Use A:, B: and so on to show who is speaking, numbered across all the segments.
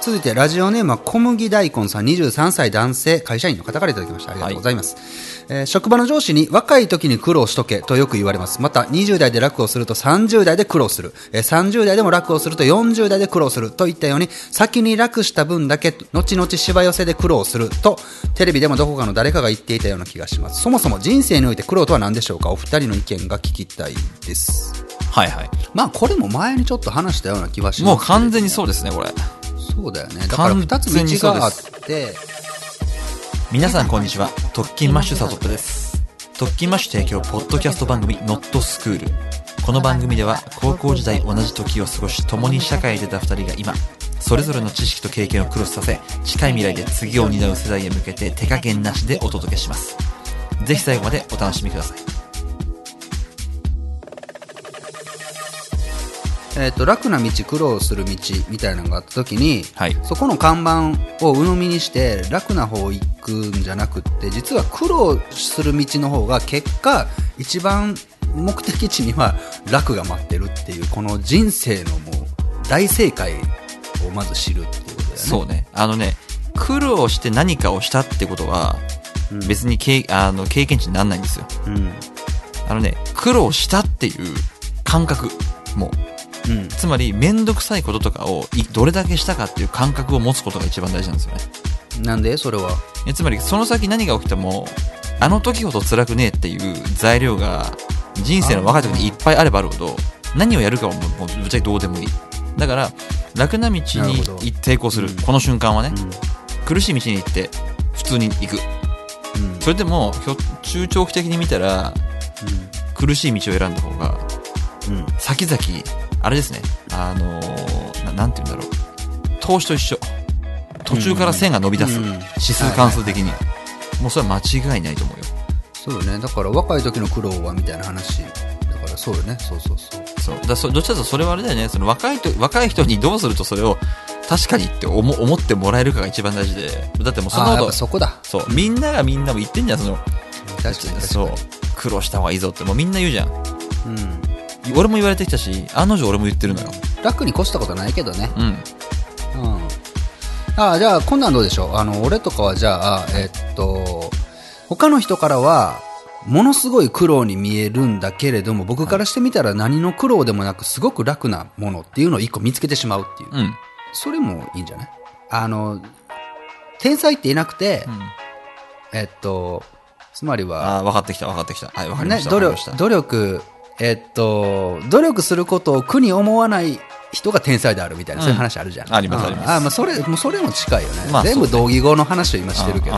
A: 続いて、ラジオネームは小麦大根さん、23歳男性、会社員の方からいただきました。ありがとうございます。えー職場の上司に若い時に苦労しとけとよく言われます。また、20代で楽をすると30代で苦労する。えー30代でも楽をすると40代で苦労する。といったように、先に楽した分だけ、後々しわ寄せで苦労する。と、テレビでもどこかの誰かが言っていたような気がします。そもそも人生において苦労とは何でしょうか？お二人の意見が聞きたいです。
B: はいはい。
A: まあ、これも前にちょっと話したような気はします
B: もう完全にそうですね、これ。
A: そうだよね。だから二つ道があって、
B: 皆さんこんにちは。特勤マッシュサトップです。特勤マッシュ提供ポッドキャスト番組ノットスクール。この番組では高校時代同じ時を過ごし共に社会へ出た二人が今、それぞれの知識と経験をクロスさせ、近い未来で次を担う世代へ向けて手加減なしでお届けします。ぜひ最後までお楽しみください。
A: えっ、と、楽な道、苦労する道みたいなのがあった時に、
B: はい
A: そこの看板を鵜呑みにして、楽な方行くんじゃなくって、実は苦労する道の方が結果、一番目的地には楽が待ってるっていう、この人生のもう大正解をまず知るっていうことだよね。
B: そうね。あのね、苦労して何かをしたってことは、別に経あの経験値にならないんですよ。
A: うん。
B: あのね、苦労したっていう感覚、もう。
A: うん。
B: つまり、めんどくさいこととかをいどれだけしたかっていう感覚を持つことが一番大事なんですよね。
A: なんで？それは。
B: えつまり、その先何が起きても、あの時ほど辛くねえっていう材料が、人生の若い時にいっぱいあればあるほど、何をやるかはもうぶっちゃけどうでもいい。だから、楽な道に抵抗する、
A: うん
B: この瞬間はね、
A: うん。
B: 苦しい道に行って、普通に行く。
A: うん。
B: それでも、中長期的に見たら、苦しい道を選んだ方が、
A: うん。
B: 先々、あれですね、あのーななんて言うんだろう。投資と一緒。途中から線が伸び出す。
A: うん
B: 指数関数的に。もうそれは間違いないと思うよ。
A: そうよね。だから若い時の苦労はみたいな話。だからそうよね。そうそうそう。
B: そう。だそどっちかというとそれはあれだよね。その若いと、若い人にどうするとそれを確かにって思思ってもらえるかが一番大事で。だってもうそのこと、
A: ぱそこだ。
B: そう。みんながみんなも言ってんじゃん、その、
A: 確かに。
B: そう。苦労した方がいいぞってもうみんな言うじゃん。
A: うん。
B: 俺も言われてきたし、案の定俺も言ってるのよ。
A: 楽に越したことないけどね。
B: うん。
A: うん。ああ、じゃあ、こんなんどうでしょう？あの、俺とかはじゃあ、えっと、他の人からは、ものすごい苦労に見えるんだけれども、僕からしてみたら何の苦労でもなく、すごく楽なものっていうのを一個見つけてしまうっていう。
B: うん。
A: それもいいんじゃない？あの、天才っていなくて、
B: うん
A: えっと、つまりは、
B: ああ、分かってきた、分かってきた。はい、分かりま
A: ね、
B: した。
A: 努力
B: わかりました、
A: 努力、えっと、努力することを苦に思わない人が天才であるみたいな、そういう話あるじゃん。
B: あります
A: うん
B: あります
A: あ、まあ、それ、もうそれも近いよね。
B: まあ
A: 全部同義語の話を今してるけど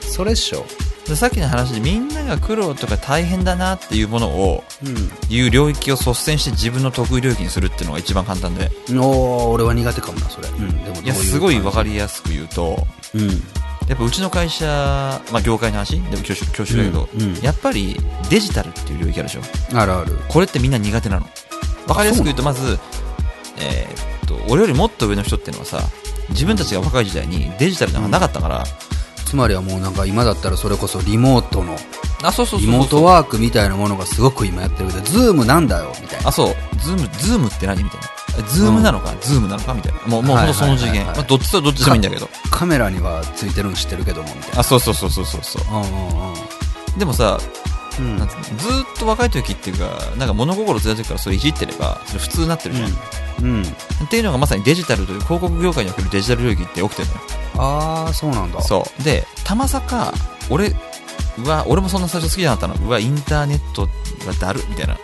A: それっしょ。
B: でさっきの話でみんなが苦労とか大変だなっていうものを
A: うん。
B: いう領域を率先して自分の得意領域にするっていうのが一番簡単で
A: おー俺は苦手かもな、それ。うん。でも
B: いやすごい分か
A: り。
B: りやすく言うと
A: うん。
B: やっぱうちの会社、まあ、業界の話？でも教師教師だけど、
A: うんうん
B: やっぱりデジタルっていう領域あるでしょ？
A: あるある。
B: これってみんな苦手なの？分かりやすく言うとまずえーっと俺よりもっと上の人っていうのはさ自分たちが若い時代にデジタルなんかなかったから、
A: つまりはもうなんか今だったらそれこそリモートの、
B: あそうそうそうそう
A: リモートワークみたいなものがすごく今やってるけど、ズームなんだよ、みたいな。
B: あ、そう。ズーム、ズームって何？みたいな。えズームなのか、ズームなのかみたいな。もう、もうその次元。まあ、どっちとどっちでもいいんだけど。
A: カメラにはついてるの知ってるけども、みたいな。
B: あ、そうそうそうそうそうそう。
A: うんうん
B: でもさ、
A: うん。うん
B: なんずーっと若い時っていうか、なんか物心ついた時からそれいじってれば、それ普通になってるじゃん。
A: うん。
B: っていうのがまさにデジタルという広告業界におけるデジタル領域って起きてるのよ。
A: ああ、そうなんだ。
B: そう。で、たまさか、俺は、俺もそんな最初好きじゃなかったの。うわ、インターネットはだるみたいな。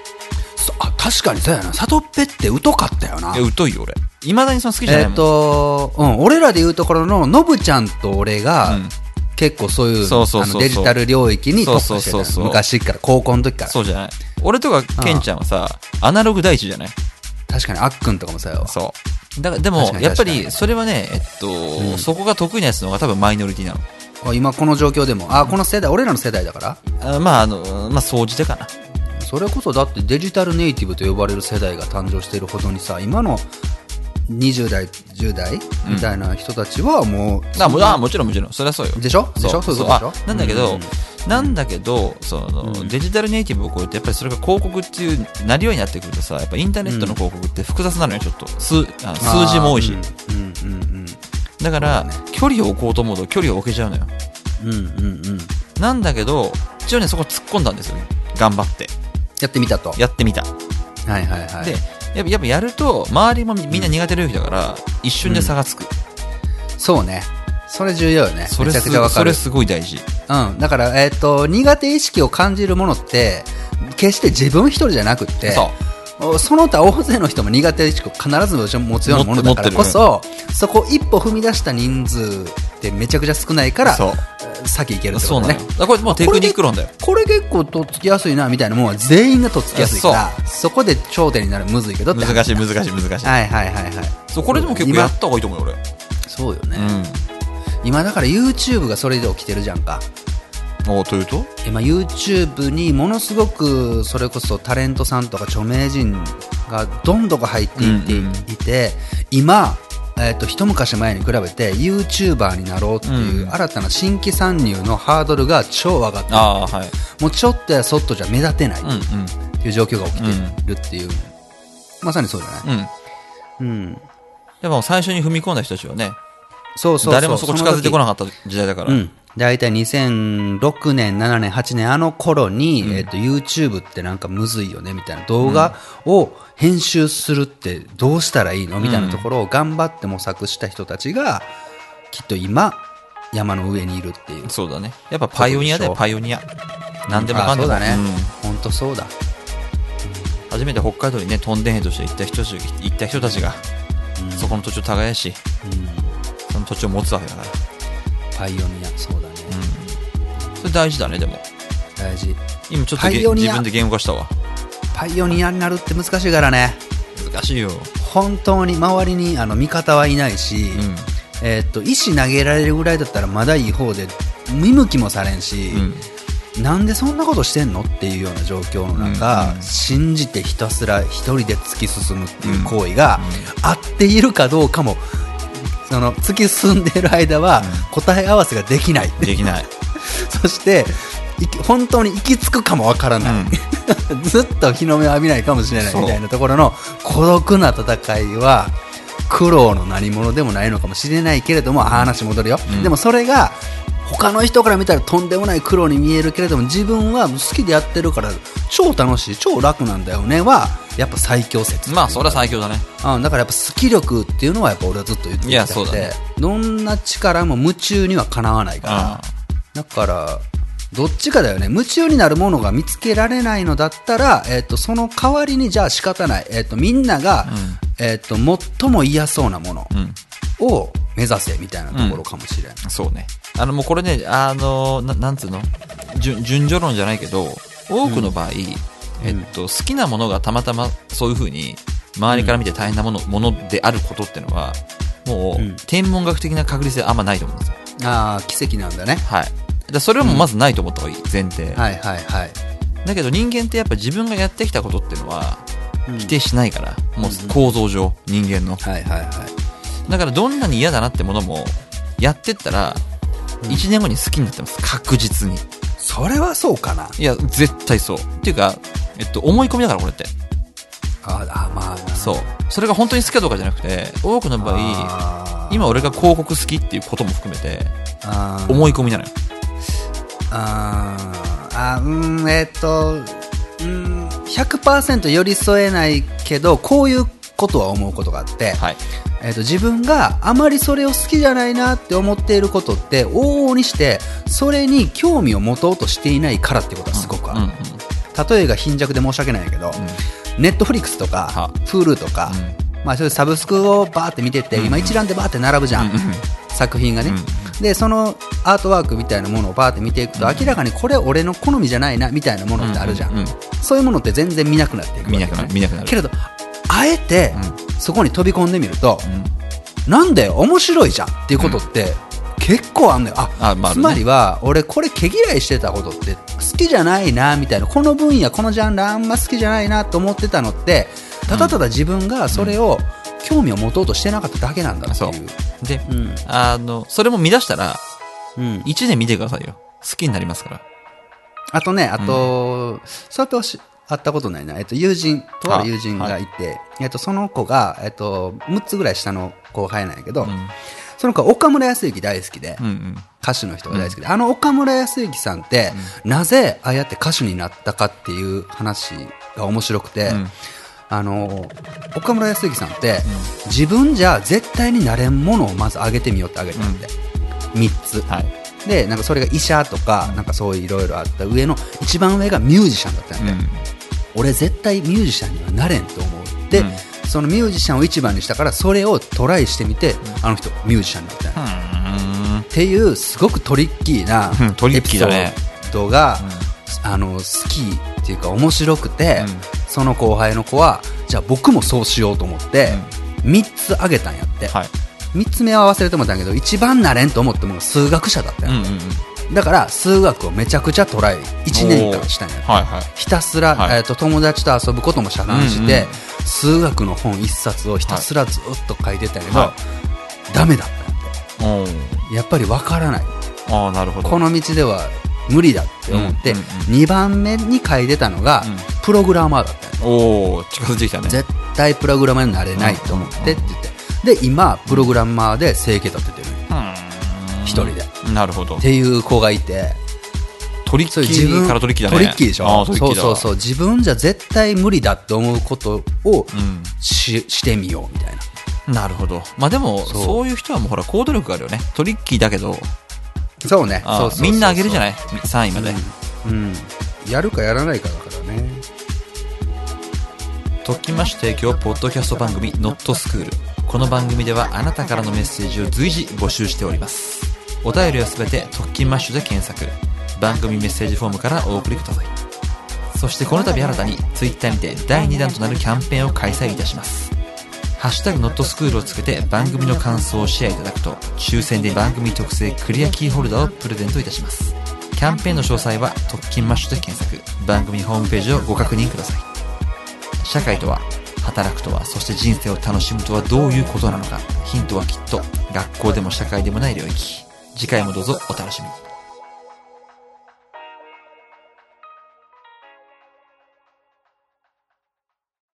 A: 確かにそうやな。サトッペって疎かったよな。
B: や、疎いよ、俺。いまだにその好きじゃない
A: えっ、
B: もん。
A: と、うん、俺らで言うところの、ノブちゃんと俺が、
B: うん
A: 結構そういう
B: そうそうそうそう
A: あのデジタル領域に特化してた
B: そうそうそうそう
A: 昔から、高校の時から。
B: そうじゃない。俺とかケンちゃんはさ、アナログ第一じゃない？
A: 確かに、あっくんとかもそうやわ。
B: そう。だから、でもやっぱり、それはね、えっと、
A: うん
B: そこが得意なやつの方が多分マイノリティなの。
A: あ今この状況でも、あ、この世代、俺らの世代だから
B: あまあ、あの、まあ、総じてかな。
A: それこそだってデジタルネイティブと呼ばれる世代が誕生しているほどにさ、今の20代、10代みたいな人たちはもう、
B: あもあもちろんもちろん、それはそうよ。
A: でしょ？でしょ？そういうことでしょ？
B: あなんだけど、
A: うん
B: なんだけど、その、
A: うん
B: デジタルネイティブを超えて、やっぱりそれが広告っていう、なるようになってくるとさ、やっぱインターネットの広告って複雑なのよ、ちょっと。数、あ数字も多いし。
A: うんうんうん
B: だから、
A: そうだ
B: 距離を置こうと思うと距離を置けちゃうのよ。
A: うんうんうんうん
B: なんだけど、一応ね、そこ突っ込んだんですよね。頑張って。
A: やってみたと
B: やってみた。
A: はいはいはい
B: で、やっぱやっぱやると、周りもみみんな苦手領域だから、一瞬で差がつく。
A: そうねそれ重要よねめちゃ
B: それす
A: くちゃわかる
B: それすごい大事。
A: うんだからえっ、と苦手意識を感じるものって決して自分一人じゃなくって
B: そう。
A: おその他大勢の人も苦手意識を必ず持つようなものだからこそそこを一歩踏み出した人数ってめちゃくちゃ少ないから
B: そう。
A: 先行けるってことね
B: これもうテクニック論だよ。
A: これ結構とっつきやすいなみたいなもんは全員がとっつきやすいからそこで頂点になるむずいけど
B: 難しい難しい難しい。
A: はいはいはいはい
B: そう、これでも結構やった方がいいと思うよ、
A: そうよね、
B: 俺。
A: 今だから YouTube がそれで起きてるじゃんか
B: うん。おというと？
A: 今 YouTube にものすごくそれこそタレントさんとか著名人がどんどん入っていって
B: うんうん
A: いて、今、えー、と一昔前に比べて YouTuber になろうっていう
B: うん
A: 新たな新規参入のハードルが超上がって
B: はい。
A: もうちょっとやそっとじゃ目立てないっ
B: うんうん。
A: ていう状況が起きてるっていう、まさにそうじゃない、
B: うん。
A: うん、
B: でも最初に踏み込んだ人たちはね、
A: そうそうそう
B: 誰もそこ近づいてこ
A: な
B: なかった時代だから。
A: うん。大体2006年、7年、8年、あの頃に、えっ、と、YouTube ってなんかむずいよね、みたいな動画を編集するってどうしたらいいの？みたいなところを頑張って模索した人たちが、きっと今、山の上にいるっていう。
B: そうだね。やっぱパイオニアだよ、パイオニア。何でもかんでも。
A: あそうだね
B: うん。
A: ほんとそうだ。
B: 初めて北海道にね、トンデンヘとして行った人たち行った人たちが、そこの土地を耕し、その土地を持つわけだから。
A: パイオニア、そうだね。
B: それ大事だね、でも。
A: 大事。
B: 今ちょっと自分で言語化したわ。
A: パイオニアになるって難しいからね。
B: 難しいよ。
A: 本当に周りにあの味方はいないし、
B: うん。
A: えーっと石投げられるぐらいだったらまだいい方で見向きもされんし、
B: うん。
A: なんでそんなことしてんのっていうような状況の中、
B: うんうん
A: 信じてひたすら一人で突き進むっていう行為が合っているかどうかもその突き進んでいる間は答え合わせができない、
B: できない。
A: そして本当に行き着くかもわからない、ずっと日の目を浴びないかもしれないみたいなところの孤独な戦いは苦労の何者でもないのかもしれないけれども、話戻るよ、
B: うん。
A: でもそれが他の人から見たらとんでもない苦労に見えるけれども自分は好きでやってるから超楽しい超楽なんだよねはやっぱ最強説
B: まあ、それは最強だね。
A: うん、だからやっぱ好き力っていうのはやっぱ俺はずっと言ってきて
B: いやそうだね。
A: どんな力も夢中にはかなわないから。だからどっちかだよね。夢中になるものが見つけられないのだったら、えっとその代わりにじゃあ仕方ない、えっとみんなが、えっと最も嫌そうなもの
B: うん。
A: を目指せみたいなところかもしれない、
B: そうね。あの、もうこれね、あの、ななんつうの？順順序論じゃないけど、多くの場合、えっと、好きなものがたまたまそういう風に、周りから見て大変なもの、ものであることってのは、もう、
A: うん
B: 天文学的な確率であんまないと思うんですよ。
A: ああ奇跡なんだね
B: はい。だそれはもうまずないと思った方がいい、前提。
A: はいはいはい
B: だけど人間ってやっぱ自分がやってきたことっていうのは、
A: うん
B: 否定しないから、もう構造上、人間の。
A: はいはいはい
B: だからどんなに嫌だなってものも、やってったら、1年後に好きになってます。確実に。
A: それはそうかない
B: や、絶対そう。っていうか、えっと、思い込みだから、これって。
A: ああまあ
B: そう。それが本当に好きかどうかじゃなくて、多くの場合、今俺が広告好きっていうことも含めて、思い込みなのよ。
A: あーあーうーんえーっとうーん100%寄り添えないけどこういうことは思うことがあって、
B: はい。
A: えーっと自分があまりそれを好きじゃないなって思っていることって往々にしてそれに興味を持とうとしていないからってことはすごくある、
B: うんうん。
A: 例えが貧弱で申し訳ないけど、ネットフリックスとか
B: は。
A: Hulu とか、まあ、そういうサブスクをバーって見てて、今一覧でバーって並ぶじゃん、作品がね、
B: うん。
A: でそのアートワークみたいなものをバーって見ていくと、明らかにこれ俺の好みじゃないなみたいなものってあるじゃん、そういうものって全然見なくなっていくわけよ、ね、
B: 見なくなる。見なくなる。
A: けれどあえて、
B: う
A: そこに飛び込んでみると、
B: ん。
A: なんで面白いじゃんっていうことって、結構あんのよ。あ
B: あまああるね。
A: つまりは俺これ毛嫌いしてたことって好きじゃないなみたいなこの分野このジャンルあんま好きじゃないなと思ってたのってただただ自分がそれを興味を持とうとしてなかっただけなんだっていう。
B: で、
A: うん
B: あの、それも見出したら、
A: うん
B: 1年見てくださいよ。好きになりますから。
A: あとね、あと、それとし会ったことないな。えっと、友人、とある友人がいて、えっと、その子が、えっと、6つぐらい下の後輩なんやけど、その子は岡村康之大好きで、
B: うんうん。
A: 歌手の人が大好きで、あの岡村康之さんって、なぜああやって歌手になったかっていう話が面白くて、
B: ん
A: あの、岡村康之さんって、自分じゃ絶対になれんものをまず上げてみようって上げたんで、3つ。
B: はい。
A: で、なんかそれが医者とか、なんかそういういろいろあった上の、一番上がミュージシャンだったんで、
B: うん。
A: 俺絶対ミュージシャンにはなれんと思うって、
B: うん
A: そのミュージシャンを一番にしたから、それをトライしてみて、あの人ミュージシャンになった。んや
B: うん。
A: っていうすごくトリッキーな
B: うん。トリッキーだね。
A: エピソードが、あの好きっていうか面白くて、
B: うん。
A: その後輩の子はじゃあ僕もそうしようと思って、3つあげたんやって、
B: はい。
A: 3つ目は忘れてもったんやけど一番なれんと思っても数学者だったんや、
B: うんうんうん。
A: だから数学をめちゃくちゃトライ1年間したんや
B: はいはい。
A: ひたすら、
B: はい。
A: えー、と友達と遊ぶことも遮断して、
B: うんうん
A: 数学の本1冊をひたすらずっと書いてたんやけど、
B: は
A: ダメだった。ん。やってやっぱり分からない。
B: ああ、なるほど。
A: この道では無理だって思って、
B: うんうん
A: 2番目に書いてたのが、
B: うん。
A: プログラマーだった
B: おお近づいてきたね。
A: 絶対プログラマーになれないと思ってって言って。で今プログラマーで生計立ててる。
B: うん。
A: 一人で。
B: なるほど。
A: っ。ていう子がいて
B: トリッキー。からトリッキーだね。
A: トリッキーでしょ？そうそうそう。自分じゃ絶対無理だって思うことを
B: うん。
A: ししてみようみたいな。
B: なるほど。まあでも、
A: そう。
B: いう人はもうほら、行動力があるよね。トリッキーだけど、
A: そうね。そう
B: みんなあげるじゃない ?3 位まで。
A: うん、うん。やるかやらないかだからね。
B: 特勤マッシュ提供ポッドキャスト番組 Not School この番組ではあなたからのメッセージを随時募集しております。お便りはすべて特勤マッシュで検索番組メッセージフォームからお送りください。そしてこの度新たに Twitter にて第2弾となるキャンペーンを開催いたします。ハッシュタグ NotSchool をつけて番組の感想をシェアいただくと抽選で番組特製クリアキーホルダーをプレゼントいたします。キャンペーンの詳細は特勤マッシュで検索。番組ホームページをご確認ください。社会とは働くとはそして人生を楽しむとはどういうことなのか。ヒントはきっと学校でも社会でもない領域。次回もどうぞお楽しみに。